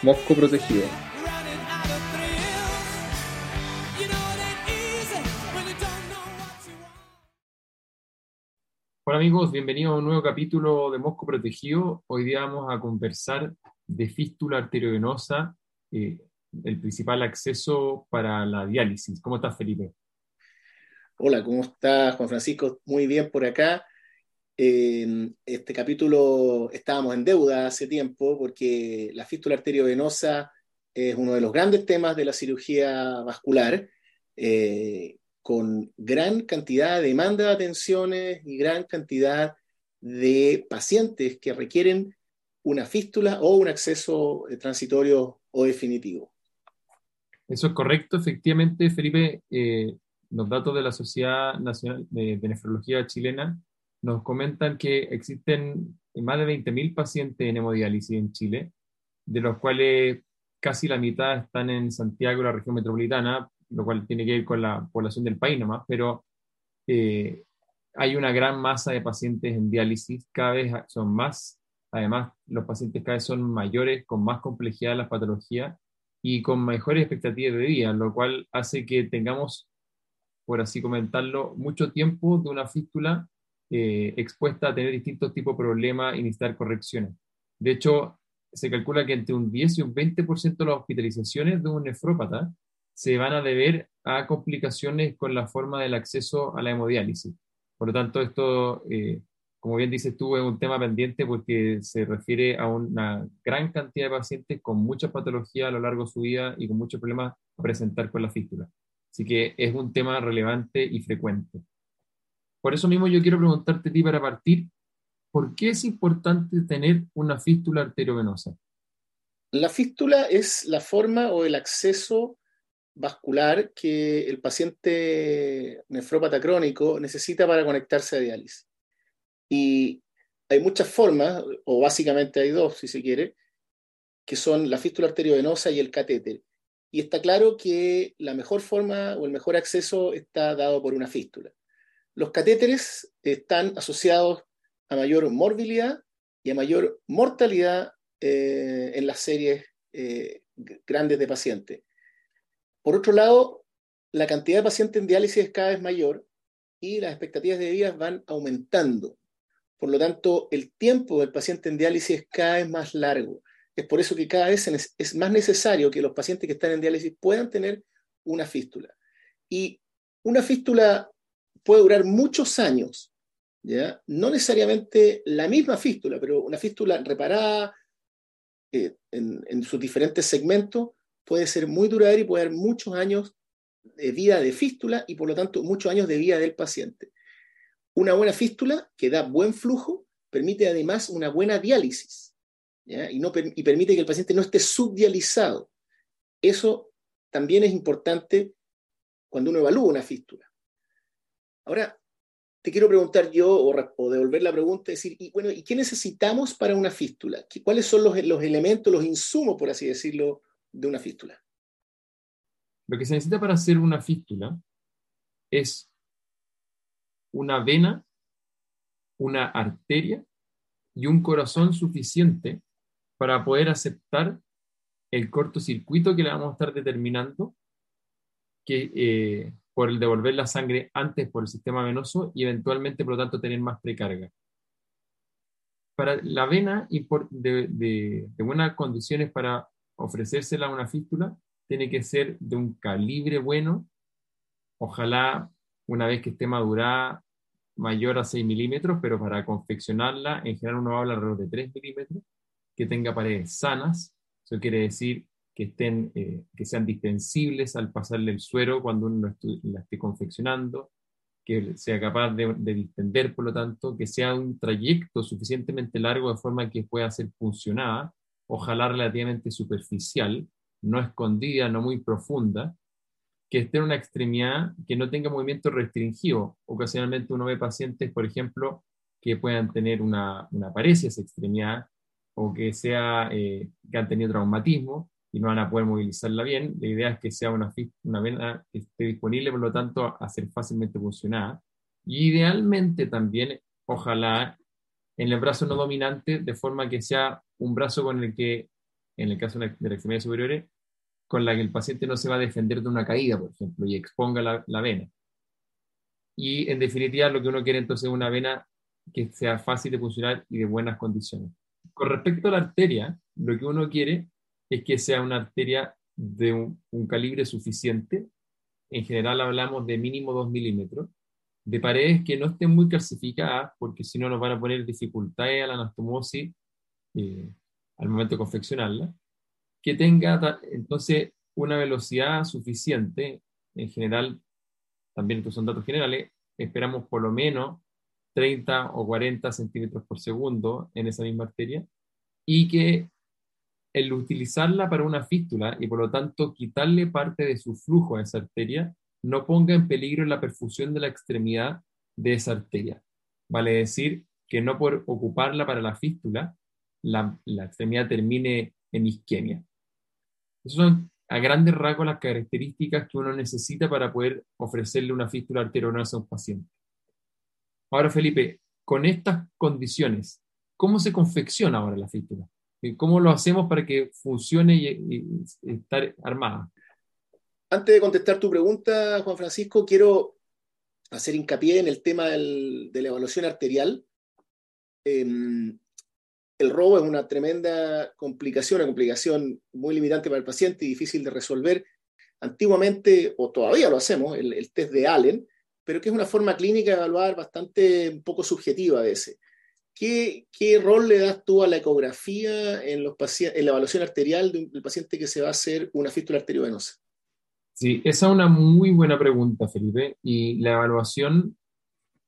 Mosco Protegido. Hola amigos, bienvenidos a un nuevo capítulo de Mosco Protegido. Hoy día vamos a conversar de fístula arteriovenosa, eh, el principal acceso para la diálisis. ¿Cómo estás, Felipe? Hola, ¿cómo estás, Juan Francisco? Muy bien por acá. Este capítulo estábamos en deuda hace tiempo porque la fístula arteriovenosa es uno de los grandes temas de la cirugía vascular, eh, con gran cantidad de demanda de atenciones y gran cantidad de pacientes que requieren una fístula o un acceso eh, transitorio o definitivo. Eso es correcto, efectivamente, Felipe. Eh, los datos de la Sociedad Nacional de Nefrología Chilena nos comentan que existen más de 20.000 pacientes en hemodiálisis en Chile, de los cuales casi la mitad están en Santiago, la región metropolitana, lo cual tiene que ver con la población del país nomás, pero eh, hay una gran masa de pacientes en diálisis, cada vez son más, además los pacientes cada vez son mayores, con más complejidad de la patología y con mejores expectativas de vida, lo cual hace que tengamos, por así comentarlo, mucho tiempo de una fístula eh, expuesta a tener distintos tipos de problemas y necesitar correcciones. De hecho, se calcula que entre un 10 y un 20% de las hospitalizaciones de un nefrópata se van a deber a complicaciones con la forma del acceso a la hemodiálisis. Por lo tanto, esto, eh, como bien dices tú, es un tema pendiente porque se refiere a una gran cantidad de pacientes con mucha patología a lo largo de su vida y con muchos problemas a presentar con la fístula. Así que es un tema relevante y frecuente. Por eso mismo yo quiero preguntarte a ti para partir, ¿por qué es importante tener una fístula arteriovenosa? La fístula es la forma o el acceso vascular que el paciente nefrópata crónico necesita para conectarse a diálisis. Y hay muchas formas, o básicamente hay dos, si se quiere, que son la fístula arteriovenosa y el catéter. Y está claro que la mejor forma o el mejor acceso está dado por una fístula. Los catéteres están asociados a mayor morbilidad y a mayor mortalidad eh, en las series eh, grandes de pacientes. Por otro lado, la cantidad de pacientes en diálisis es cada vez mayor y las expectativas de vida van aumentando. Por lo tanto, el tiempo del paciente en diálisis es cada vez más largo. Es por eso que cada vez es más necesario que los pacientes que están en diálisis puedan tener una fístula. Y una fístula puede durar muchos años, ¿ya? No necesariamente la misma fístula, pero una fístula reparada eh, en, sus diferentes segmentos puede ser muy duradera y puede dar muchos años de vida de fístula y por lo tanto muchos años de vida del paciente. Una buena fístula que da buen flujo permite además una buena diálisis Y, no, y permite que el paciente no esté subdializado. Eso también es importante cuando uno evalúa una fístula. Ahora, te quiero preguntar yo, o, devolver la pregunta, decir, y bueno, ¿y qué necesitamos para una fístula? ¿Cuáles son los, elementos, los insumos, por así decirlo, de una fístula? Lo que se necesita para hacer una fístula es una vena, una arteria y un corazón suficiente para poder aceptar el cortocircuito que le vamos a estar determinando que, eh, por el devolver la sangre antes por el sistema venoso y eventualmente, por lo tanto, tener más precarga. Para la vena de, de, buenas condiciones para ofrecérsela a una fístula, tiene que ser de un calibre bueno, ojalá una vez que esté madurada mayor a 6 milímetros, pero para confeccionarla, en general uno habla alrededor de 3 milímetros, que tenga paredes sanas, eso quiere decir que, estén, eh, que sean distensibles al pasarle el suero cuando uno la esté confeccionando, que sea capaz de, distender, por lo tanto, que sea un trayecto suficientemente largo de forma que pueda ser funcionada ojalá relativamente superficial, no escondida, no muy profunda, que esté en una extremidad que no tenga movimiento restringido. Ocasionalmente uno ve pacientes, por ejemplo, que puedan tener una, una paresia esa extremidad o que, sea, eh, que han tenido traumatismo y no van a poder movilizarla bien. La idea es que sea una, una vena que esté disponible, por lo tanto, a ser fácilmente funcionada. Y idealmente también, ojalá, en el brazo no dominante, de forma que sea un brazo con el que, en el caso de la extremidad superior, con la que el paciente no se va a defender de una caída, por ejemplo, y exponga la, la vena. Y en definitiva, lo que uno quiere entonces es una vena que sea fácil de funcionar y de buenas condiciones. Con respecto a la arteria, lo que uno quiere es que sea una arteria de un, calibre suficiente. En general hablamos de mínimo 2 milímetros, de paredes que no estén muy calcificadas, porque si no nos van a poner dificultades a la anastomosis eh, al momento de confeccionarla, que tenga entonces una velocidad suficiente, en general, también estos son datos generales, esperamos por lo menos 30 o 40 centímetros por segundo en esa misma arteria, y que el utilizarla para una fístula y por lo tanto quitarle parte de su flujo a esa arteria no ponga en peligro la perfusión de la extremidad de esa arteria. Vale decir que no por ocuparla para la fístula, la, extremidad termine en isquemia. Esas son a grandes rasgos las características que uno necesita para poder ofrecerle una fístula arteriosa a un paciente. Ahora, Felipe, con estas condiciones, ¿cómo se confecciona ahora la fístula? ¿Cómo lo hacemos para que funcione y, estar armada? Antes de contestar tu pregunta, Juan Francisco, quiero hacer hincapié en el tema de la evaluación arterial. Em, el robo es una tremenda complicación, una complicación muy limitante para el paciente y difícil de resolver. Antiguamente, o todavía lo hacemos, el, el test de Allen, pero que es una forma clínica de evaluar bastante un poco subjetiva a veces. ¿Qué, rol le das tú a la ecografía en, los en la evaluación arterial del paciente que se va a hacer una fístula arteriovenosa? Sí, esa es una muy buena pregunta, Felipe. Y la evaluación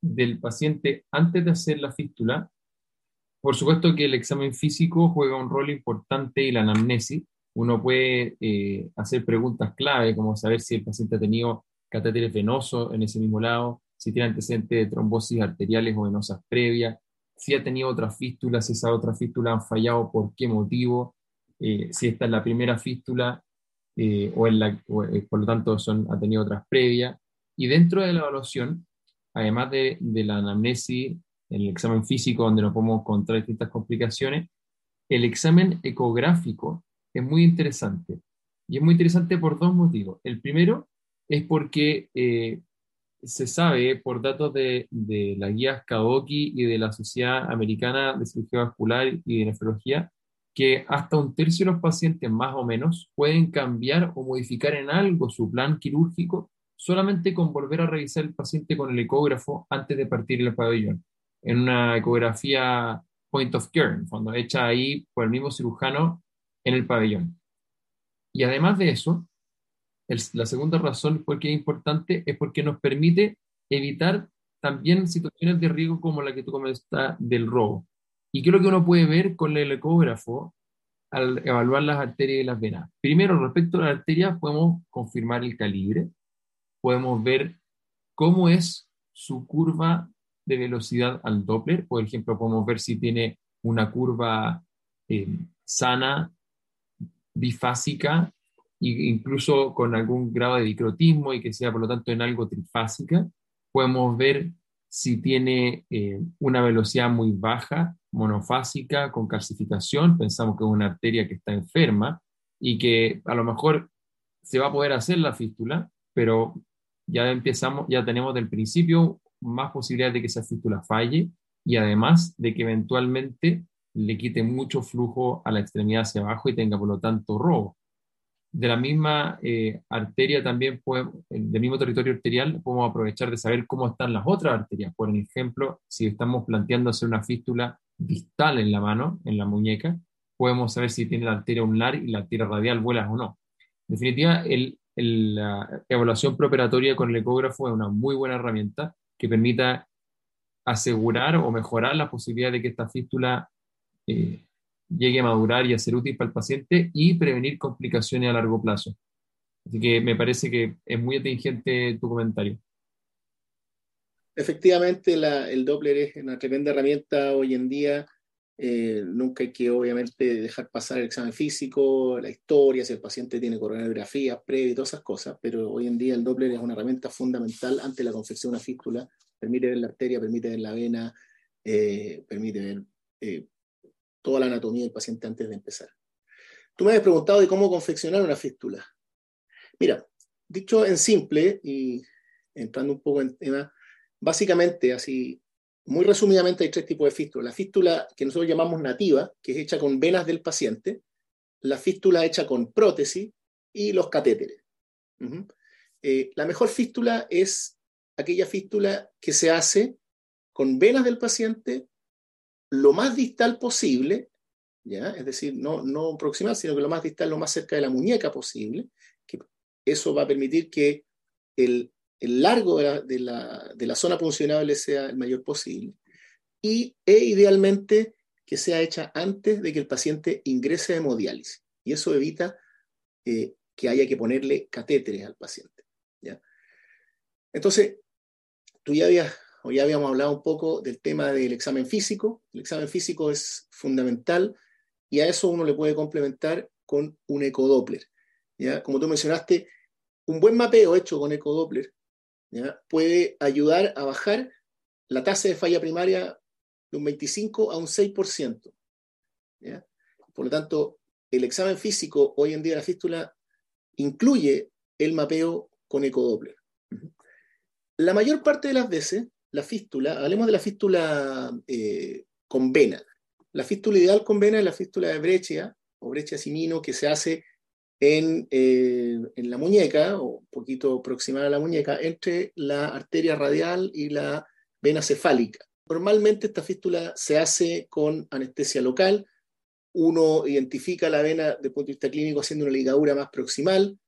del paciente antes de hacer la fístula, por supuesto que el examen físico juega un rol importante y la anamnesis. Uno puede eh, hacer preguntas clave, como saber si el paciente ha tenido catéteres venosos en ese mismo lado, si tiene antecedentes de trombosis arteriales o venosas previas, si ha tenido otras fístulas, si esas otras fístulas han fallado, por qué motivo, eh, si esta es la primera fístula eh, o, en la, eh, por lo tanto son, ha tenido otras previas. Y dentro de la evaluación, además de, de la anamnesis, el examen físico donde nos podemos encontrar distintas complicaciones, el examen ecográfico es muy interesante. Y es muy interesante por dos motivos. El primero es porque se sabe por datos de, de la guía Kaoki y de la Sociedad Americana de Cirugía Vascular y de Nefrología que hasta un tercio de los pacientes más o menos pueden cambiar o modificar en algo su plan quirúrgico solamente con volver a revisar el paciente con el ecógrafo antes de partir el pabellón, en una ecografía point of care, cuando hecha ahí por el mismo cirujano en el pabellón. Y además de eso, la segunda razón por qué es importante es porque nos permite evitar también situaciones de riesgo como la que tú comentaste del robo. ¿Y lo que uno puede ver con el ecógrafo al evaluar las arterias y las venas? Primero, respecto a las arterias, podemos confirmar el calibre, podemos ver cómo es su curva de velocidad al Doppler. Por ejemplo, podemos ver si tiene una curva eh, sana, bifásica incluso con algún grado de dicrotismo y que sea por lo tanto en algo trifásica. Podemos ver si tiene eh, una velocidad muy baja, monofásica, con calcificación, pensamos que es una arteria que está enferma y que a lo mejor se va a poder hacer la fístula, pero ya empezamos, ya tenemos del principio más posibilidades de que esa fístula falle y además de que eventualmente le quite mucho flujo a la extremidad hacia abajo y tenga por lo tanto robo de la misma eh, arteria también, podemos, del mismo territorio arterial, podemos aprovechar de saber cómo están las otras arterias. Por ejemplo, si estamos planteando hacer una fístula distal en la mano, en la muñeca, podemos saber si tiene la arteria ulnar y la arteria radial vuelas o no. En definitiva, el, la evaluación preoperatoria con el ecógrafo es una muy buena herramienta que permita asegurar o mejorar la posibilidad de que esta fístula eh, llegue a madurar y a ser útil para el paciente y prevenir complicaciones a largo plazo. Así que me parece que es muy atingente tu comentario. Efectivamente, el Doppler es una tremenda herramienta hoy en día. Eh, nunca hay que, obviamente, dejar pasar el examen físico, la historia, si el paciente tiene coronografías previas y todas esas cosas, pero hoy en día el Doppler es una herramienta fundamental ante la confección de una fístula. Permite ver la arteria, permite ver la vena, eh, permite ver eh, toda la anatomía del paciente antes de empezar. Tú me has preguntado de cómo confeccionar una fístula. Mira, dicho en simple y entrando un poco en tema, Básicamente, así, muy resumidamente, hay tres tipos de fístula. La fístula que nosotros llamamos nativa, que es hecha con venas del paciente, la fístula hecha con prótesis y los catéteres. Eh, la mejor fístula es aquella fístula que se hace con venas del paciente lo más distal posible, ¿ya? es decir, no, no proximal, sino que lo más distal, lo más cerca de la muñeca posible, que eso va a permitir que el el largo de la, zona puncionable sea el mayor posible y e idealmente que sea hecha antes de que el paciente ingrese a hemodiálisis. Y eso evita eh, que haya que ponerle catéteres al paciente. ¿ya? Entonces, tú ya habías, o ya habíamos hablado un poco del tema del examen físico. El examen físico es fundamental y a eso uno le puede complementar con un ecodoppler. ¿ya? Como tú mencionaste, un buen mapeo hecho con ecodoppler puede ayudar a bajar la tasa de falla primaria de un 25 a un 6%. Por lo tanto, el examen físico hoy en día de la fístula incluye el mapeo con ecodoppler. La mayor parte de las veces, la fístula, hablemos de la fístula eh, con vena. La fístula ideal con vena es la fístula de Breccia o Breccia Simino que se hace eh, en, la muñeca, o un poquito aproximada a la muñeca, entre la arteria radial y la vena cefálica. Normalmente esta fístula se hace con anestesia local. Uno identifica la vena desde el punto de vista clínico haciendo una ligadura más proximal.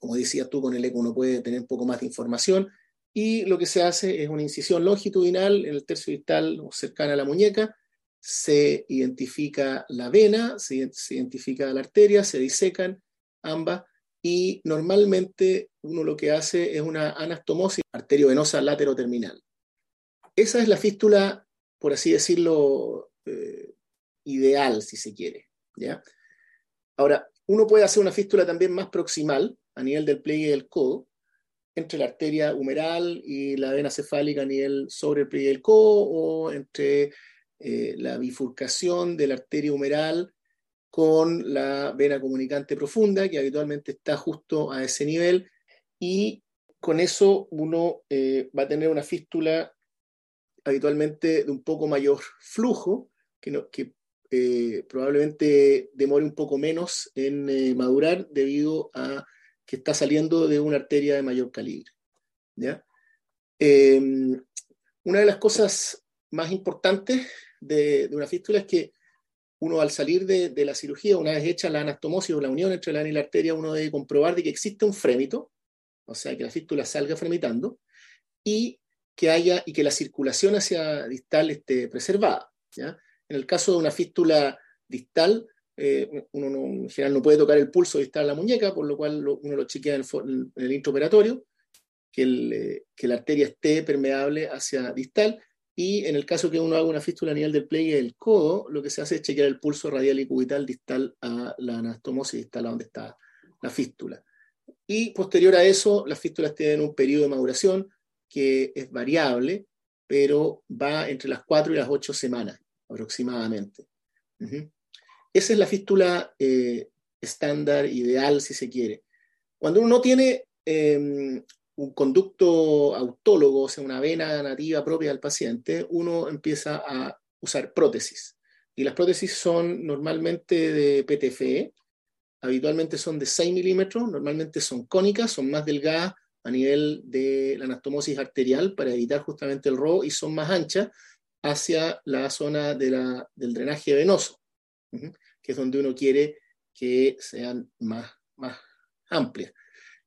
Como decías tú, con el eco uno puede tener un poco más de información. Y lo que se hace es una incisión longitudinal en el tercio distal o cercana a la muñeca, se identifica la vena, se, identifica la arteria, se disecan ambas y normalmente uno lo que hace es una anastomosis arteriovenosa lateroterminal. Esa es la fístula, por así decirlo, eh, ideal, si se quiere. ¿ya? Ahora, uno puede hacer una fístula también más proximal, a nivel del pliegue del codo, entre la arteria humeral y la vena cefálica a nivel sobre el codo, o entre eh, la bifurcación de la arteria humeral con la vena comunicante profunda, que habitualmente está justo a ese nivel, y con eso uno eh, va a tener una fístula habitualmente de un poco mayor flujo, que, que eh, probablemente demore un poco menos en madurar debido a que está saliendo de una arteria de mayor calibre. ¿ya? una de las cosas más importantes de, una fístula es que uno al salir de, la cirugía, una vez hecha la anastomosis o la unión entre la vena y la arteria, uno debe comprobar de que existe un frémito, o sea, que la fístula salga fremitando, y que haya y que la circulación hacia distal esté preservada. ¿ya? En el caso de una fístula distal, eh, uno en general no puede tocar el pulso distal a la muñeca, por lo cual uno lo chequea en el, en el intraoperatorio, que, eh, que la arteria esté permeable hacia distal, y en el caso que uno haga una fístula a nivel del pliegue del codo, lo que se hace es chequear el pulso radial y cubital distal a la anastomosis distal a donde está la fístula. Y posterior a eso, las fístulas tienen un periodo de maduración que es variable, pero va entre las 4 y las 8 semanas aproximadamente. Esa es la fístula eh, estándar, ideal, si se quiere. Cuando uno no tiene em, un conducto autólogo, o sea, una vena nativa propia del paciente, uno empieza a usar prótesis. Y las prótesis son normalmente de PTFE, habitualmente son de 6 milímetros, normalmente son cónicas, son más delgadas a nivel de la anastomosis arterial para evitar justamente el robo y son más anchas hacia la zona del drenaje venoso, que es donde uno quiere que sean más, más amplias.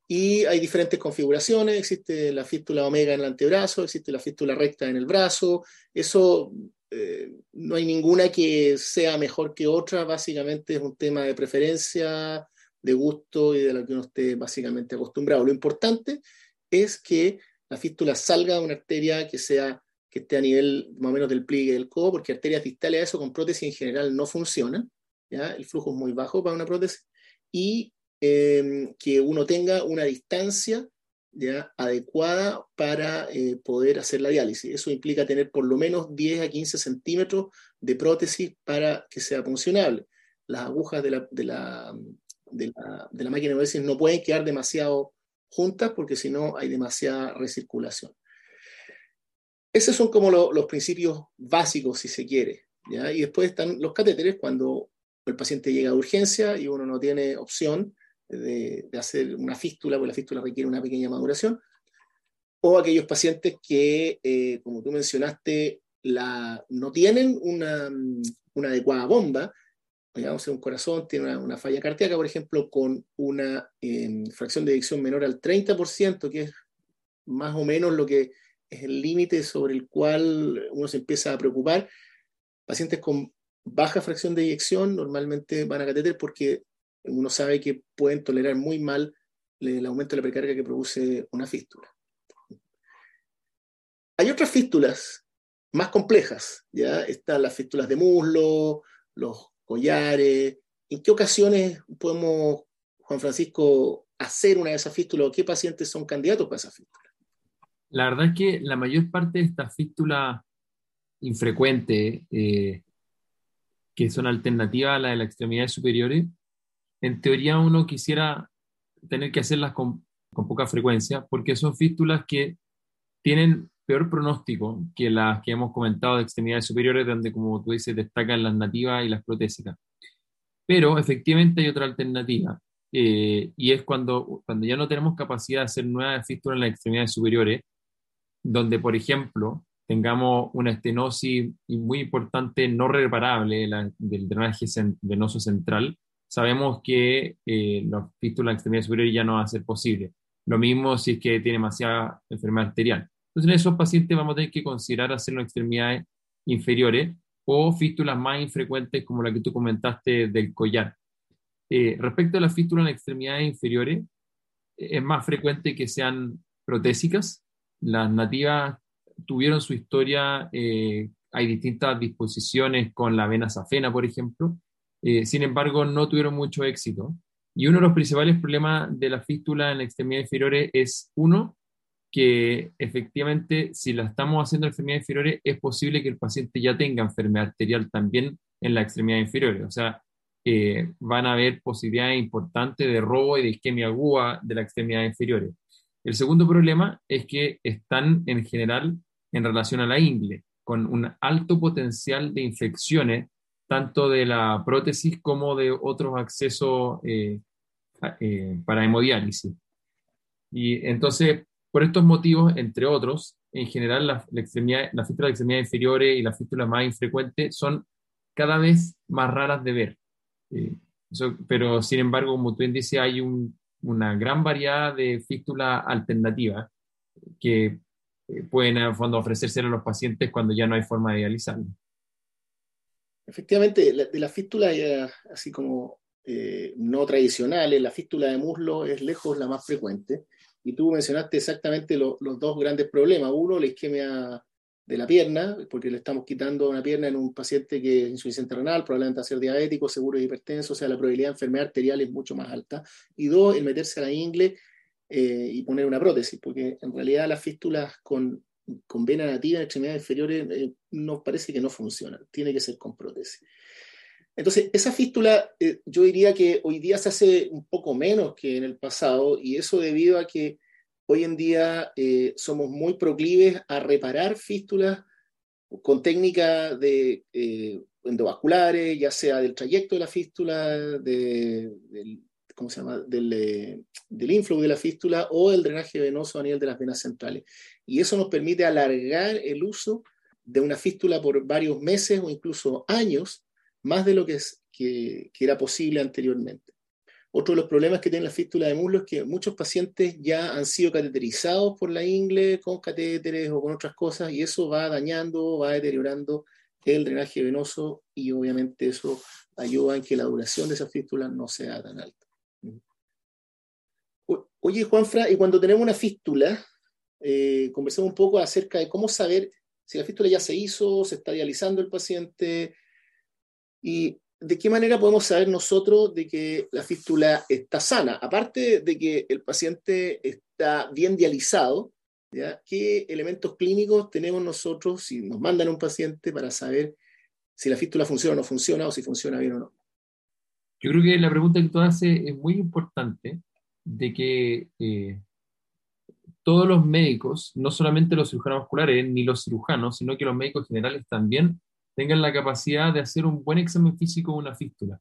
Y hay diferentes configuraciones, existe la fístula omega en el antebrazo, existe la fístula recta en el brazo, eso eh, no hay ninguna que sea mejor que otra, básicamente es un tema de preferencia, de gusto y de lo que uno esté básicamente acostumbrado. Lo importante es que la fístula salga de una arteria que sea que esté a nivel más o menos del pliegue del codo, porque arterias distales a eso con prótesis en general no funcionan, ¿ya? el flujo es muy bajo para una prótesis, y em, que uno tenga una distancia ¿ya? adecuada para eh, poder hacer la diálisis. Eso implica tener por lo menos 10 a 15 centímetros de prótesis para que sea funcionable. Las agujas de la, de la, de la, de la máquina de diálisis no pueden quedar demasiado juntas porque si no hay demasiada recirculación. Esos son como los principios básicos, si se quiere. ¿ya? Y después están los catéteres cuando el paciente llega a urgencia y uno no tiene opción de, hacer una fístula, porque la fístula requiere una pequeña maduración, o aquellos pacientes que, eh, como tú mencionaste, la, no tienen una, una adecuada bomba, digamos, un corazón tiene una, falla cardíaca, por ejemplo, con una em, fracción de eyección menor al 30%, que es más o menos lo que es el límite sobre el cual uno se empieza a preocupar. Pacientes con baja fracción de eyección normalmente van a catéter porque uno sabe que pueden tolerar muy mal el aumento de la precarga que produce una fístula. Hay otras fístulas más complejas, ¿ya? Están las fístulas de muslo, los collares. ¿En qué ocasiones podemos, Juan Francisco, hacer una de esas fístulas o qué pacientes son candidatos para esa fístula? La verdad es que la mayor parte de estas fístulas infrecuentes, eh, que son alternativas a la de las extremidades superiores, en teoría uno quisiera tener que hacerlas con, con poca frecuencia, porque son fístulas que tienen peor pronóstico que las que hemos comentado de extremidades superiores, donde, como tú dices, destacan las nativas y las protésicas. Pero efectivamente hay otra alternativa, eh, y es cuando, cuando ya no tenemos capacidad de hacer nuevas fístulas en las extremidades superiores, donde, por ejemplo, tengamos una estenosis muy importante, no reparable del drenaje venoso central, sabemos que eh, la fístula en extremidades superiores ya no va a ser posible. Lo mismo si es que tiene demasiada enfermedad arterial. Entonces, en esos pacientes vamos a tener que considerar hacer en extremidades inferiores o fístulas más infrecuentes como la que tú comentaste del collar. Eh, respecto a las fístulas en extremidades inferiores, eh, es más frecuente que sean protésicas. Las nativas tuvieron su historia, eh, hay distintas disposiciones con la vena safena, por ejemplo, sin embargo, no tuvieron mucho éxito. Y uno de los principales problemas de la fístula en extremidades inferiores es, uno, que efectivamente si la estamos haciendo en extremidades inferiores es posible que el paciente ya tenga enfermedad arterial también en la extremidad inferior. O sea, eh, van a haber posibilidades importantes de robo y de isquemia aguda de la extremidad inferior. El segundo problema es que están en general en relación a la ingle, con un alto potencial de infecciones, tanto de la prótesis como de otros accesos eh, eh, para hemodiálisis. Y entonces, por estos motivos, entre otros, en general la, la, extremidad, la fístula de extremidad inferiores y la fístula más infrecuente son cada vez más raras de ver. Eh, pero sin embargo, como tú dices, hay una gran variedad de fístulas alternativas que eh, pueden en ofrecerse a los pacientes cuando ya no hay forma de dializarlo. Efectivamente, de la fístula así como eh, no tradicionales, la fístula de muslo es lejos la más frecuente y tú mencionaste exactamente los dos grandes problemas. Uno, la isquemia de la pierna, porque le estamos quitando una pierna en un paciente que es insuficiente renal, probablemente va a ser diabético, seguro de hipertenso, o sea, la probabilidad de enfermedad arterial es mucho más alta. Y dos, el meterse a la ingle eh, y poner una prótesis, porque en realidad las fístulas con, con vena nativa en extremidades inferiores eh, nos parece que no funcionan, tiene que ser con prótesis. Entonces, esa fístula eh, yo diría que hoy día se hace un poco menos que en el pasado y eso debido a que hoy en día eh, somos muy proclives a reparar fístulas con técnicas de eh, endovasculares, ya sea del trayecto de la fístula, del, ¿cómo se llama? Del, del influjo de la fístula o el drenaje venoso a nivel de las venas centrales. Y eso nos permite alargar el uso de una fístula por varios meses o incluso años más de lo que, es, que, era posible anteriormente. Otro de los problemas que tiene la fístula de muslo es que muchos pacientes ya han sido cateterizados por la ingle con catéteres o con otras cosas y eso va dañando, va deteriorando el drenaje venoso y obviamente eso ayuda en que la duración de esa fístula no sea tan alta. Oye, Juanfra, y cuando tenemos una fístula, eh, conversemos un poco acerca de cómo saber si la fístula ya se hizo, se está dializando el paciente y de qué manera podemos saber nosotros de que la fístula está sana. Aparte de que el paciente está bien dializado, ¿qué elementos clínicos tenemos nosotros si nos mandan un paciente para saber si la fístula funciona o no funciona o si funciona bien o no? Yo creo que la pregunta que tú haces es muy importante de que eh, todos los médicos, no solamente los cirujanos vasculares ni los cirujanos, sino que los médicos generales también tengan la capacidad de hacer un buen examen físico de una fístula.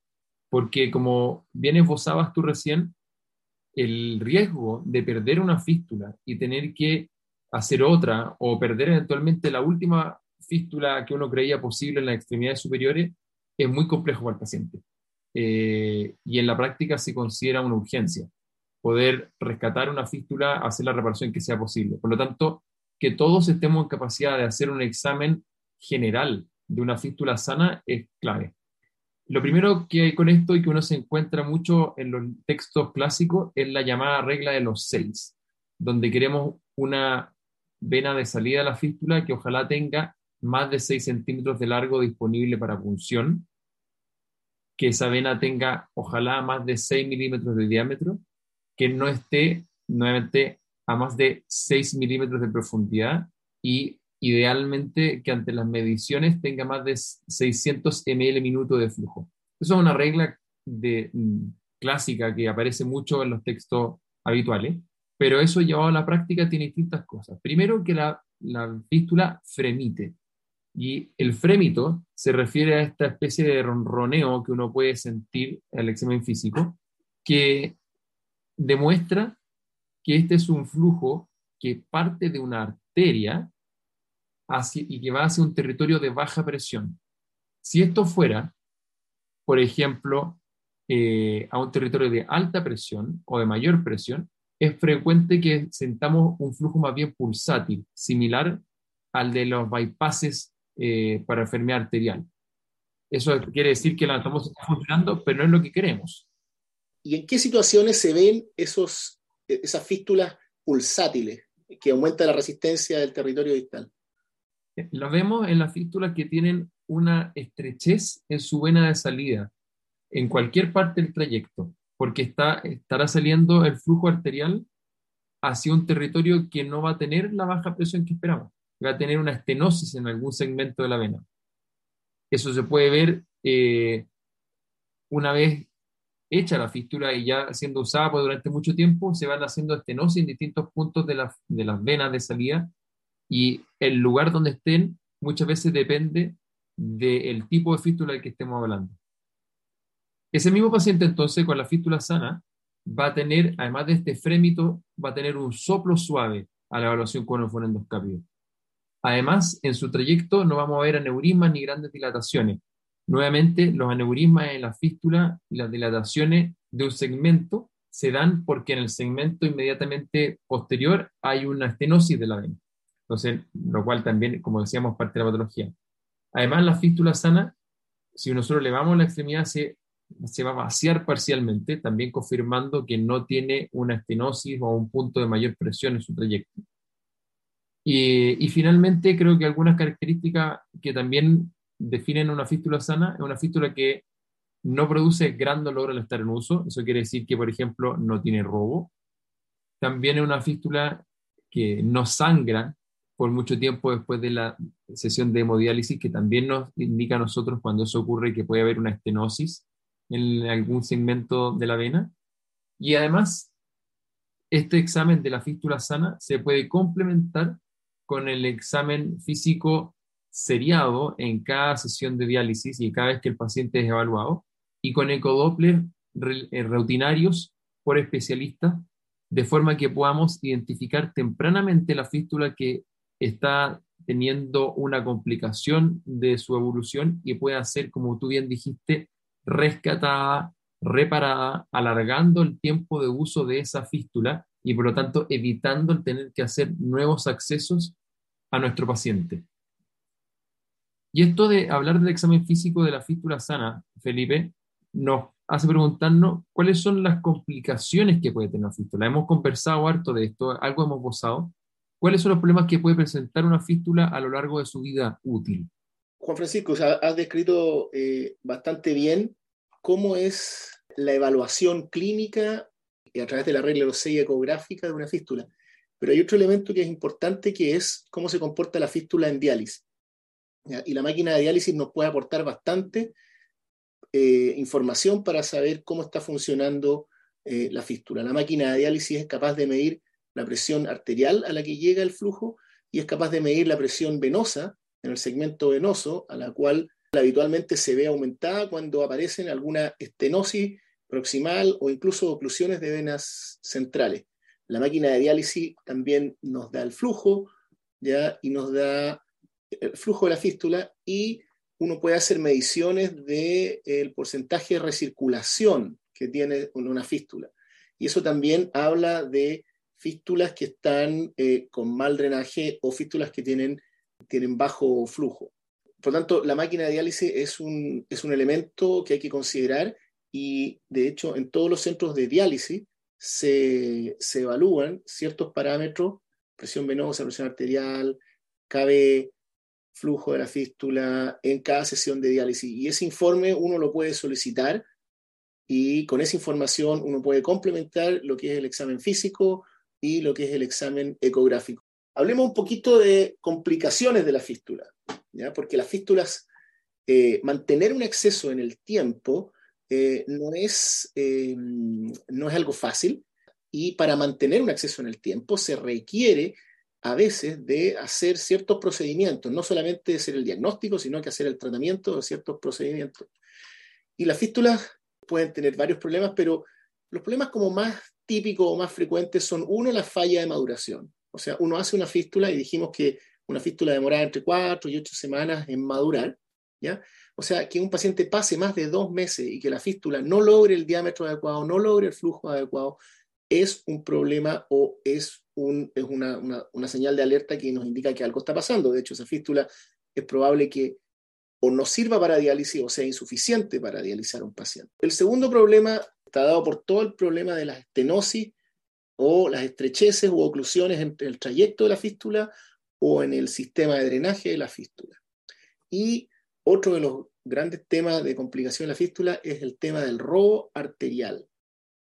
Porque como bien esbozabas tú recién, el riesgo de perder una fístula y tener que hacer otra o perder eventualmente la última fístula que uno creía posible en las extremidades superiores es muy complejo para el paciente. Eh, y en la práctica se considera una urgencia poder rescatar una fístula, hacer la reparación que sea posible. Por lo tanto, que todos estemos en capacidad de hacer un examen general de una fístula sana es clave. Lo primero que hay con esto y que uno se encuentra mucho en los textos clásicos es la llamada regla de los seis, donde queremos una vena de salida de la fístula que ojalá tenga más de 6 centímetros de largo disponible para punción, que esa vena tenga ojalá más de 6 milímetros de diámetro, que no esté nuevamente a más de 6 milímetros de profundidad y idealmente que ante las mediciones tenga más de 600 ml minuto de flujo. Eso es una regla mm, clásica que aparece mucho en los textos habituales, pero eso llevado a la práctica tiene distintas cosas. Primero que la, la fístula fremite, y el frémito se refiere a esta especie de ronroneo que uno puede sentir al examen físico, que demuestra que este es un flujo que parte de una arteria y que va hacia un territorio de baja presión. Si esto fuera, por ejemplo, eh, a un territorio de alta presión o de mayor presión, es frecuente que sentamos un flujo más bien pulsátil, similar al de los bypasses eh, para enfermedad arterial. Eso quiere decir que la estamos funcionando, pero no es lo que queremos. ¿Y en qué situaciones se ven esos, esas fístulas pulsátiles que aumentan la resistencia del territorio distal? Lo vemos en las fístulas que tienen una estrechez en su vena de salida, en cualquier parte del trayecto, porque está, estará saliendo el flujo arterial hacia un territorio que no va a tener la baja presión que esperamos, va a tener una estenosis en algún segmento de la vena. Eso se puede ver eh, una vez hecha la fístula y ya siendo usada por durante mucho tiempo, se van haciendo estenosis en distintos puntos de, de las venas de salida y el lugar donde estén muchas veces depende del tipo de fístula del que estemos hablando. Ese mismo paciente entonces con la fístula sana va a tener, además de este frémito, va a tener un soplo suave a la evaluación con el fonendoscopio. Además, en su trayecto no vamos a ver aneurismas ni grandes dilataciones. Nuevamente, los aneurismas en la fístula y las dilataciones de un segmento se dan porque en el segmento inmediatamente posterior hay una estenosis de la vena. Entonces, lo cual también, como decíamos, parte de la patología. Además, la fístula sana, si nosotros elevamos la extremidad, se, se va a vaciar parcialmente, también confirmando que no tiene una estenosis o un punto de mayor presión en su trayecto. Y, y, finalmente, creo que algunas características que también definen una fístula sana es una fístula que no produce gran dolor al estar en uso. Eso quiere decir que, por ejemplo, no tiene robo. También es una fístula que no sangra por mucho tiempo después de la sesión de hemodiálisis, que también nos indica a nosotros cuando eso ocurre que puede haber una estenosis en algún segmento de la vena. Y además, este examen de la fístula sana se puede complementar con el examen físico seriado en cada sesión de diálisis y cada vez que el paciente es evaluado, y con ecodoppler eh, rutinarios por especialistas, de forma que podamos identificar tempranamente la fístula que está teniendo una complicación de su evolución y puede ser, como tú bien dijiste, rescatada, reparada, alargando el tiempo de uso de esa fístula y por lo tanto evitando el tener que hacer nuevos accesos a nuestro paciente. Y esto de hablar del examen físico de la fístula sana, Felipe, nos hace preguntarnos cuáles son las complicaciones que puede tener una fístula. Hemos conversado harto de esto, algo hemos gozado. ¿Cuáles son los problemas que puede presentar una fístula a lo largo de su vida útil? Juan Francisco, has descrito eh, bastante bien cómo es la evaluación clínica a través de la regla de 6 ecográfica de una fístula. Pero hay otro elemento que es importante que es cómo se comporta la fístula en diálisis. Y la máquina de diálisis nos puede aportar bastante eh, información para saber cómo está funcionando eh, la fístula. La máquina de diálisis es capaz de medir la presión arterial a la que llega el flujo y es capaz de medir la presión venosa en el segmento venoso, a la cual habitualmente se ve aumentada cuando aparecen alguna estenosis proximal o incluso oclusiones de venas centrales. La máquina de diálisis también nos da el flujo, ¿ya? y nos da el flujo de la fístula y uno puede hacer mediciones del porcentaje de recirculación que tiene una fístula. Y eso también habla de fístulas que están eh, con mal drenaje o fístulas que tienen, tienen bajo flujo. Por tanto, la máquina de diálisis es un, es un elemento que hay que considerar y, de hecho, en todos los centros de diálisis se, se evalúan ciertos parámetros, presión venosa, presión arterial, KB, flujo de la fístula en cada sesión de diálisis. Y ese informe uno lo puede solicitar y con esa información uno puede complementar lo que es el examen físico y lo que es el examen ecográfico. Hablemos un poquito de complicaciones de la fístula, ¿ya? porque las fístulas, eh, mantener un exceso en el tiempo eh, no, es, eh, no es algo fácil y para mantener un acceso en el tiempo se requiere a veces de hacer ciertos procedimientos, no solamente hacer el diagnóstico, sino que hacer el tratamiento de ciertos procedimientos. Y las fístulas pueden tener varios problemas, pero los problemas como más típicos o más frecuentes son, uno, la falla de maduración. O sea, uno hace una fístula y dijimos que una fístula demora entre cuatro y ocho semanas en madurar, ¿ya? O sea, que un paciente pase más de dos meses y que la fístula no logre el diámetro adecuado, no logre el flujo adecuado, es un problema o es, un, es una, una, señal de alerta que nos indica que algo está pasando. De hecho, esa fístula es probable que o no sirva para diálisis o sea insuficiente para dializar un paciente. El segundo problema está dado por todo el problema de la estenosis o las estrecheces u oclusiones entre el trayecto de la fístula o en el sistema de drenaje de la fístula. Y otro de los grandes temas de complicación de la fístula es el tema del robo arterial,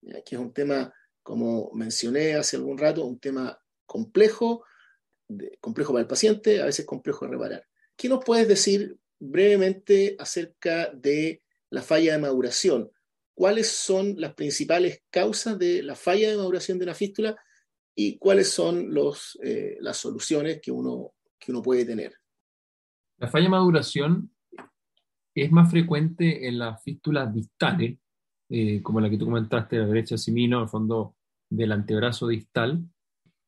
que es un tema como mencioné hace algún rato, un tema complejo, complejo para el paciente, a veces complejo de reparar. ¿Qué nos puedes decir brevemente acerca de la falla de maduración? ¿Cuáles son las principales causas de la falla de maduración de una fístula y cuáles son eh, las soluciones que uno, que uno puede tener? La falla de maduración es más frecuente en las fístulas distales, eh, como la que tú comentaste, la derecha simino, al fondo del antebrazo distal,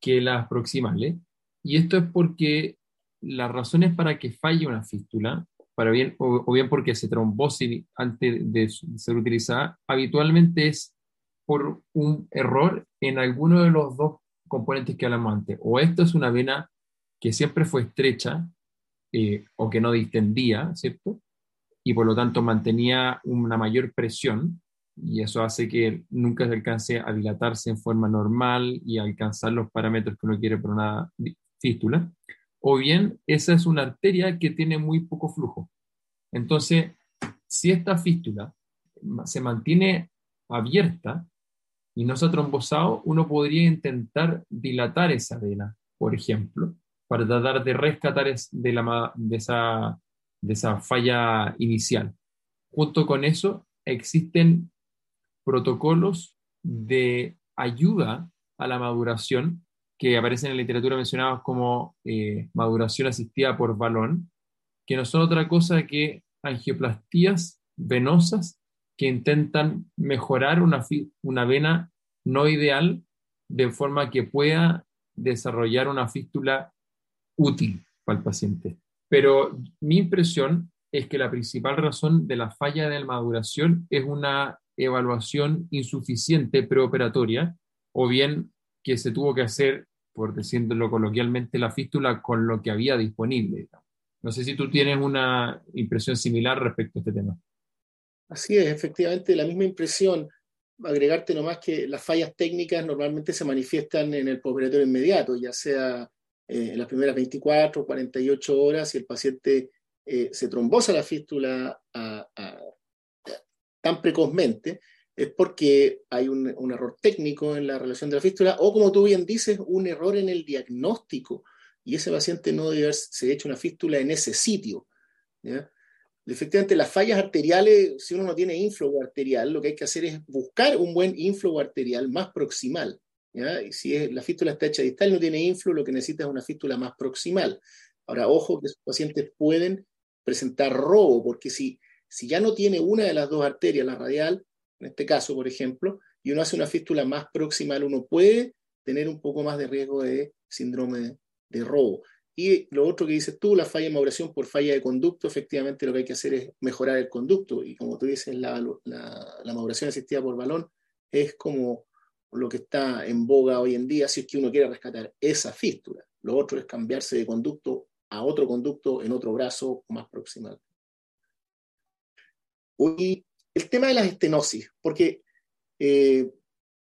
que las proximales. Y esto es porque las razones para que falle una fístula, para bien, o, bien porque se trombose antes de ser utilizada, habitualmente es por un error en alguno de los dos componentes que hablamos antes. O esto es una vena que siempre fue estrecha eh, o que no distendía, ¿cierto? Y por lo tanto mantenía una mayor presión y eso hace que nunca se alcance a dilatarse en forma normal y alcanzar los parámetros que uno quiere por una fístula, o bien esa es una arteria que tiene muy poco flujo. Entonces, si esta fístula se mantiene abierta y no se ha trombosado, uno podría intentar dilatar esa vena, por ejemplo, para tratar de rescatar de, la, de, esa, de esa falla inicial. Junto con eso, existen protocolos de ayuda a la maduración que aparecen en la literatura mencionados como eh, maduración asistida por balón, que no son otra cosa que angioplastías venosas que intentan mejorar una, una vena no ideal de forma que pueda desarrollar una fístula útil para el paciente. Pero mi impresión es que la principal razón de la falla de la maduración es una evaluación insuficiente preoperatoria o bien que se tuvo que hacer, por decirlo coloquialmente, la fístula con lo que había disponible. No sé si tú tienes una impresión similar respecto a este tema. Así es, efectivamente, la misma impresión. Agregarte nomás que las fallas técnicas normalmente se manifiestan en el postoperatorio inmediato, ya sea eh, en las primeras 24 o 48 horas, si el paciente eh, se trombosa la fístula tan precozmente, es porque hay un, un, error técnico en la relación de la fístula o, como tú bien dices, un error en el diagnóstico y ese paciente no debe haberse hecho una fístula en ese sitio. Efectivamente, las fallas arteriales, si uno no tiene inflow arterial, lo que hay que hacer es buscar un buen inflow arterial más proximal. Y si es, la fístula está hecha distal y no tiene inflow, lo que necesita es una fístula más proximal. Ahora, ojo que esos pacientes pueden presentar robo, porque si, si ya no tiene una de las dos arterias, la radial, en este caso, por ejemplo, y uno hace una fístula más proximal, uno puede tener un poco más de riesgo de síndrome de robo. Y lo otro que dices tú, la falla de maduración por falla de conducto, efectivamente lo que hay que hacer es mejorar el conducto. Y como tú dices, la, la, maduración asistida por balón es como lo que está en boga hoy en día si es que uno quiere rescatar esa fístula. Lo otro es cambiarse de conducto a otro conducto en otro brazo más proximal. Y el tema de las estenosis, porque eh,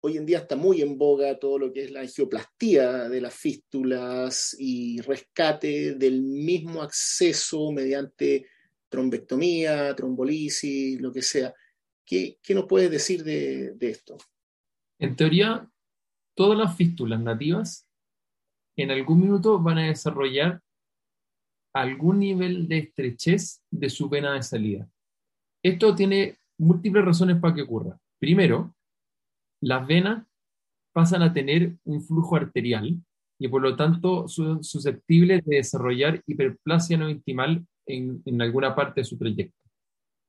Hoy en día está muy en boga todo lo que es la angioplastía de las fístulas y rescate del mismo acceso mediante trombectomía, trombolisis, lo que sea. ¿Qué, nos puedes decir de, de esto? En teoría, todas las fístulas nativas en algún minuto van a desarrollar algún nivel de estrechez de su vena de salida. Esto tiene múltiples razones para que ocurra. Primero, las venas pasan a tener un flujo arterial y por lo tanto son susceptibles de desarrollar hiperplasia no intimal en, alguna parte de su trayecto.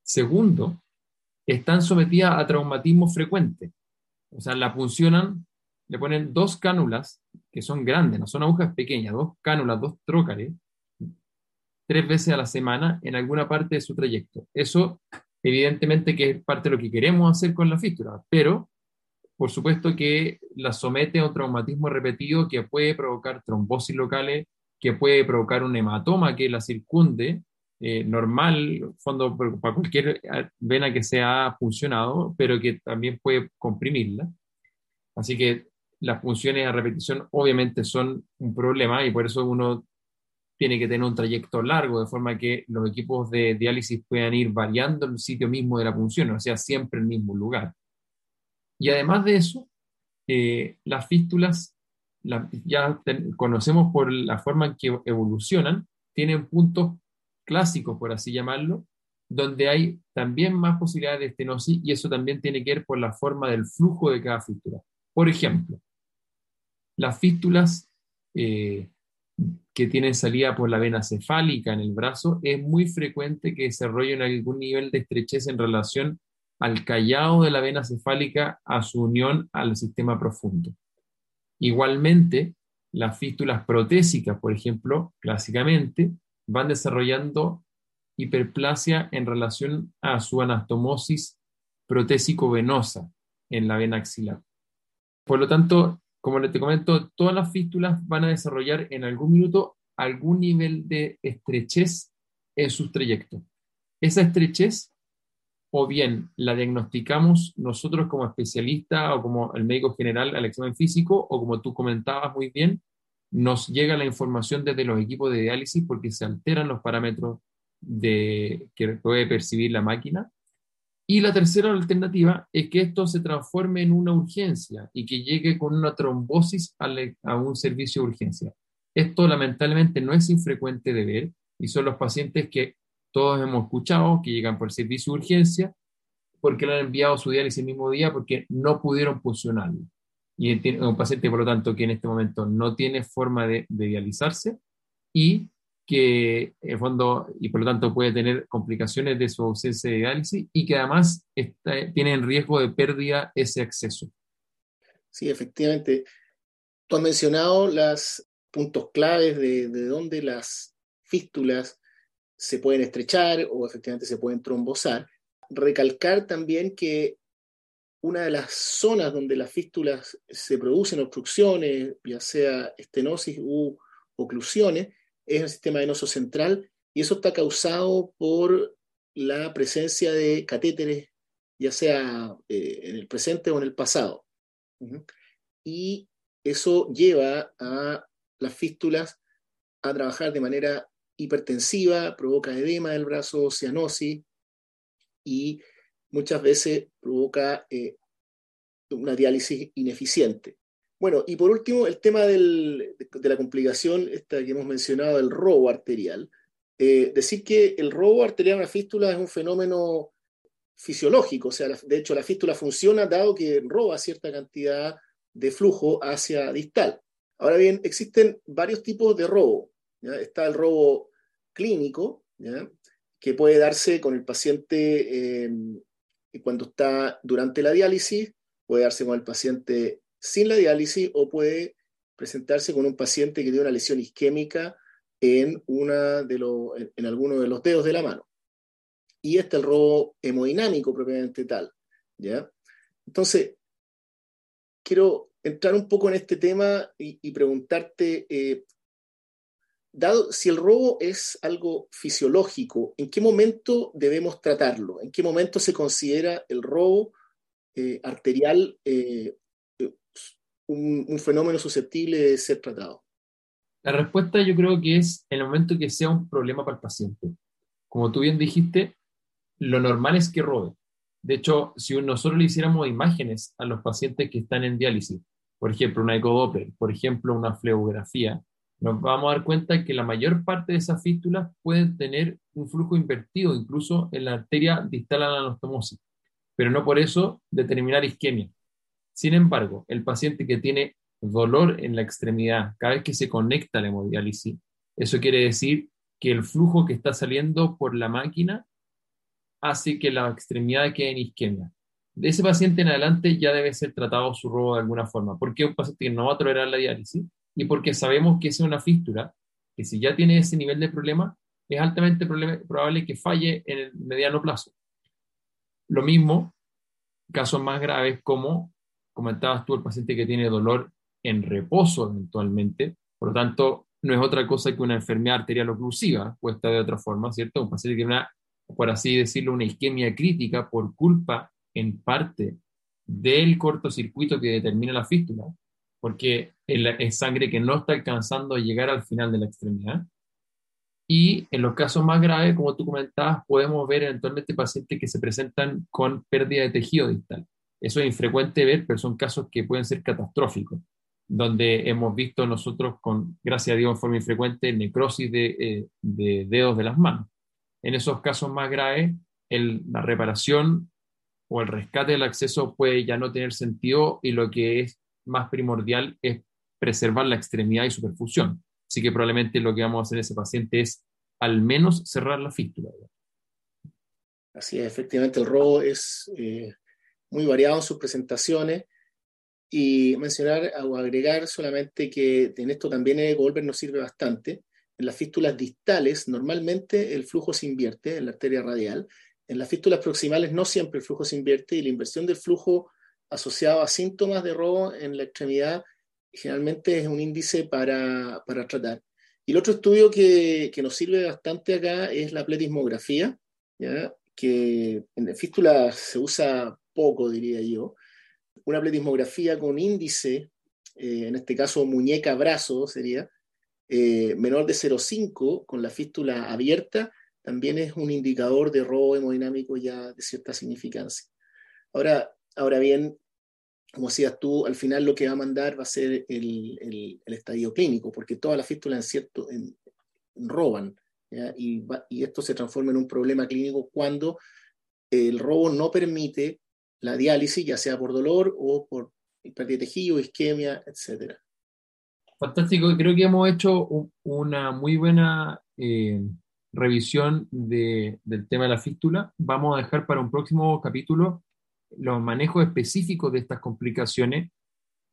Segundo, están sometidas a traumatismo frecuente. O sea, la puncionan, le ponen dos cánulas, que son grandes, no son agujas pequeñas, dos cánulas, dos trócares, tres veces a la semana en alguna parte de su trayecto. Eso, evidentemente, que es parte de lo que queremos hacer con la fístula, pero por supuesto que la somete a un traumatismo repetido que puede provocar trombosis locales, que puede provocar un hematoma que la circunde, eh, normal, fondo, para cualquier eh, vena que sea funcionado, pero que también puede comprimirla. Así que las funciones a repetición obviamente son un problema y por eso uno tiene que tener un trayecto largo, de forma que los equipos de diálisis puedan ir variando el sitio mismo de la función, o sea, siempre el mismo lugar. Y además de eso, eh, las fístulas, ya conocemos por la forma en que evolucionan, tienen puntos clásicos, por así llamarlo, donde hay también más posibilidades de estenosis y eso también tiene que ver por la forma del flujo de cada fístula. Por ejemplo, las fístulas eh, que tienen salida por la vena cefálica en el brazo, es muy frecuente que desarrollen algún nivel de estrechez en relación al callado de la vena cefálica a su unión al sistema profundo. Igualmente, las fístulas protésicas, por ejemplo, clásicamente, van desarrollando hiperplasia en relación a su anastomosis protésico-venosa en la vena axilar. Por lo tanto, como te comento, todas las fístulas van a desarrollar en algún minuto algún nivel de estrechez en sus trayectos. Esa estrechez o bien la diagnosticamos nosotros como especialista o como el médico general al examen físico, o como tú comentabas muy bien, nos llega la información desde los equipos de diálisis porque se alteran los parámetros de, que puede percibir la máquina. Y la tercera alternativa es que esto se transforme en una urgencia y que llegue con una trombosis a un servicio de urgencia. Esto lamentablemente no es infrecuente de ver y son los pacientes que todos hemos escuchado que llegan por servicio de urgencia porque le han enviado su diálisis el mismo día porque no pudieron funcionarlo. Y un paciente, por lo tanto, que en este momento no tiene forma de, dializarse y que, en fondo, y por lo tanto puede tener complicaciones de su ausencia de diálisis y que además tiene en riesgo de pérdida ese acceso. Sí, efectivamente. Tú has mencionado los puntos claves de, de dónde las fístulas se pueden estrechar o efectivamente se pueden trombosar. Recalcar también que una de las zonas donde las fístulas se producen obstrucciones, ya sea estenosis u oclusiones, es el sistema venoso central y eso está causado por la presencia de catéteres, ya sea eh, en el presente o en el pasado. Y eso lleva a las fístulas a trabajar de manera hipertensiva, provoca edema del brazo, cianosis y muchas veces provoca eh, una diálisis ineficiente. Bueno, y por último, el tema de la complicación que hemos mencionado, el robo arterial. Eh, decir que el robo arterial en una fístula es un fenómeno fisiológico, o sea, de hecho la fístula funciona dado que roba cierta cantidad de flujo hacia distal. Ahora bien, existen varios tipos de robo. Está el robo clínico, que puede darse con el paciente eh, cuando está durante la diálisis, puede darse con el paciente sin la diálisis o puede presentarse con un paciente que tiene una lesión isquémica en, de en alguno de los dedos de la mano. Y este es el robo hemodinámico propiamente tal. ¿ya? Entonces, quiero entrar un poco en este tema y, preguntarte, eh, dado si el robo es algo fisiológico, ¿en qué momento debemos tratarlo? ¿En qué momento se considera el robo eh, arterial eh, un, fenómeno susceptible de ser tratado? La respuesta yo creo que es en el momento que sea un problema para el paciente. Como tú bien dijiste, lo normal es que robe. De hecho, si nosotros le hiciéramos imágenes a los pacientes que están en diálisis, por ejemplo, una ecodoppler, por ejemplo, una fleografía, nos vamos a dar cuenta que la mayor parte de esas fístulas pueden tener un flujo invertido, incluso en la arteria distal a la anastomosis, pero no por eso determinar isquemia. Sin embargo, el paciente que tiene dolor en la extremidad cada vez que se conecta a la hemodiálisis, eso quiere decir que el flujo que está saliendo por la máquina hace que la extremidad quede en isquemia. De ese paciente en adelante ya debe ser tratado su robo de alguna forma, porque es un paciente que no va a tolerar la diálisis y porque sabemos que es una fístula, que si ya tiene ese nivel de problema, es altamente probable que falle en el mediano plazo. Lo mismo, casos más graves como comentabas tú, el paciente que tiene dolor en reposo eventualmente, por lo tanto, no es otra cosa que una enfermedad arterial oclusiva, puesta de otra forma, ¿cierto? Un paciente que tiene una, por así decirlo, una isquemia crítica por culpa en parte del cortocircuito que determina la fístula, porque es sangre que no está alcanzando a llegar al final de la extremidad. Y en los casos más graves, como tú comentabas, podemos ver eventualmente pacientes que se presentan con pérdida de tejido distal. Eso es infrecuente ver, pero son casos que pueden ser catastróficos, donde hemos visto nosotros, con, gracias a Dios, en forma infrecuente, necrosis de, eh, de dedos de las manos. En esos casos más graves, el, la reparación o el rescate del acceso puede ya no tener sentido y lo que es más primordial es preservar la extremidad y su perfusión. Así que probablemente lo que vamos a hacer en ese paciente es al menos cerrar la fístula. Así es, efectivamente el robo es eh, muy variado en sus presentaciones y mencionar o agregar solamente que en esto también el Goldberg nos sirve bastante. En las fístulas distales normalmente el flujo se invierte en la arteria radial en las fístulas proximales no siempre el flujo se invierte y la inversión del flujo asociado a síntomas de robo en la extremidad generalmente es un índice para, tratar. Y el otro estudio que, nos sirve bastante acá es la pletismografía, que en fístulas se usa poco, diría yo. Una pletismografía con índice, eh, en este caso muñeca-brazo sería, eh, menor de 0,5 con la fístula abierta también es un indicador de robo hemodinámico ya de cierta significancia. Ahora, ahora bien, como decías tú, al final lo que va a mandar va a ser el, estadio clínico, porque todas las fístulas en cierto, roban, Y, y, esto se transforma en un problema clínico cuando el robo no permite la diálisis, ya sea por dolor o por pérdida de tejido, isquemia, etc. Fantástico, creo que hemos hecho una muy buena eh, revisión del tema de la fístula. Vamos a dejar para un próximo capítulo los manejos específicos de estas complicaciones,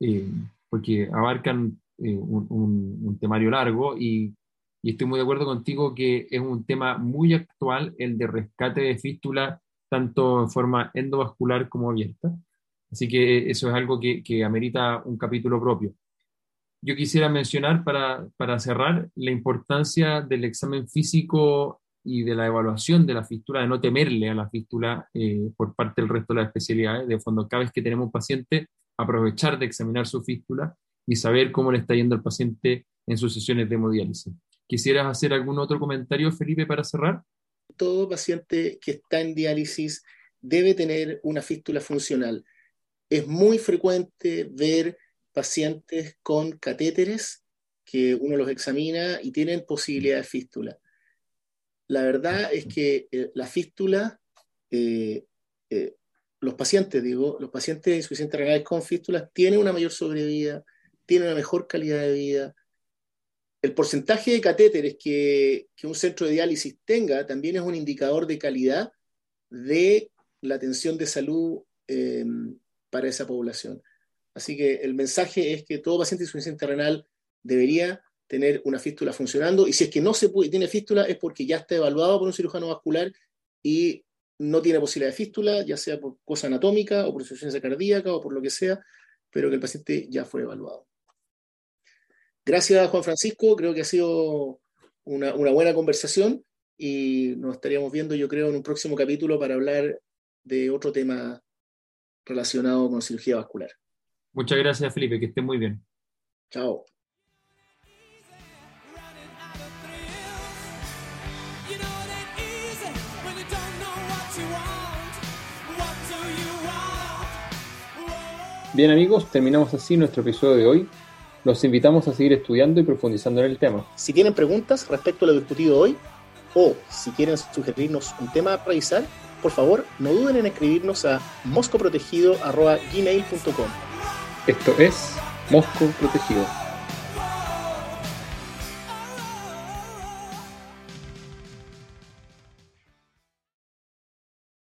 eh, porque abarcan eh, un, temario largo y, estoy muy de acuerdo contigo que es un tema muy actual el de rescate de fístula, tanto en forma endovascular como abierta. Así que eso es algo que, que amerita un capítulo propio. yo quisiera mencionar para, para cerrar la importancia del examen físico y de la evaluación de la fístula, de no temerle a la fístula eh, por parte del resto de las especialidades. De fondo, cada vez que tenemos un paciente, aprovechar de examinar su fístula y saber cómo le está yendo al paciente en sus sesiones de hemodiálisis. ¿Quisieras hacer algún otro comentario, Felipe, para cerrar? Todo paciente que está en diálisis debe tener una fístula funcional. Es muy frecuente ver pacientes con catéteres que uno los examina y tienen posibilidad de fístula. La verdad es que eh, la fístula, eh, eh, los pacientes, digo, los pacientes insuficientes renales con fístulas tienen una mayor sobrevida, tienen una mejor calidad de vida. El porcentaje de catéteres que, un centro de diálisis tenga también es un indicador de calidad de la atención de salud para esa población. Así que el mensaje es que todo paciente insuficiente renal debería tener una fístula funcionando y si es que no se puede, tiene fístula es porque ya está evaluado por un cirujano vascular y no tiene posibilidad de fístula, ya sea por cosa anatómica o por insuficiencia cardíaca o por lo que sea, pero que el paciente ya fue evaluado. Gracias, Juan Francisco. Creo que ha sido una, una buena conversación y nos estaríamos viendo, yo creo, en un próximo capítulo para hablar de otro tema relacionado con cirugía vascular. Muchas gracias, Felipe, que esté muy bien. Chao. Bien amigos, terminamos así nuestro episodio de hoy. Los invitamos a seguir estudiando y profundizando en el tema. Si tienen preguntas respecto a lo discutido hoy o si quieren sugerirnos un tema a revisar, por favor no duden en escribirnos a moscoprotegido.gmail.com esto es Mosco Protegido.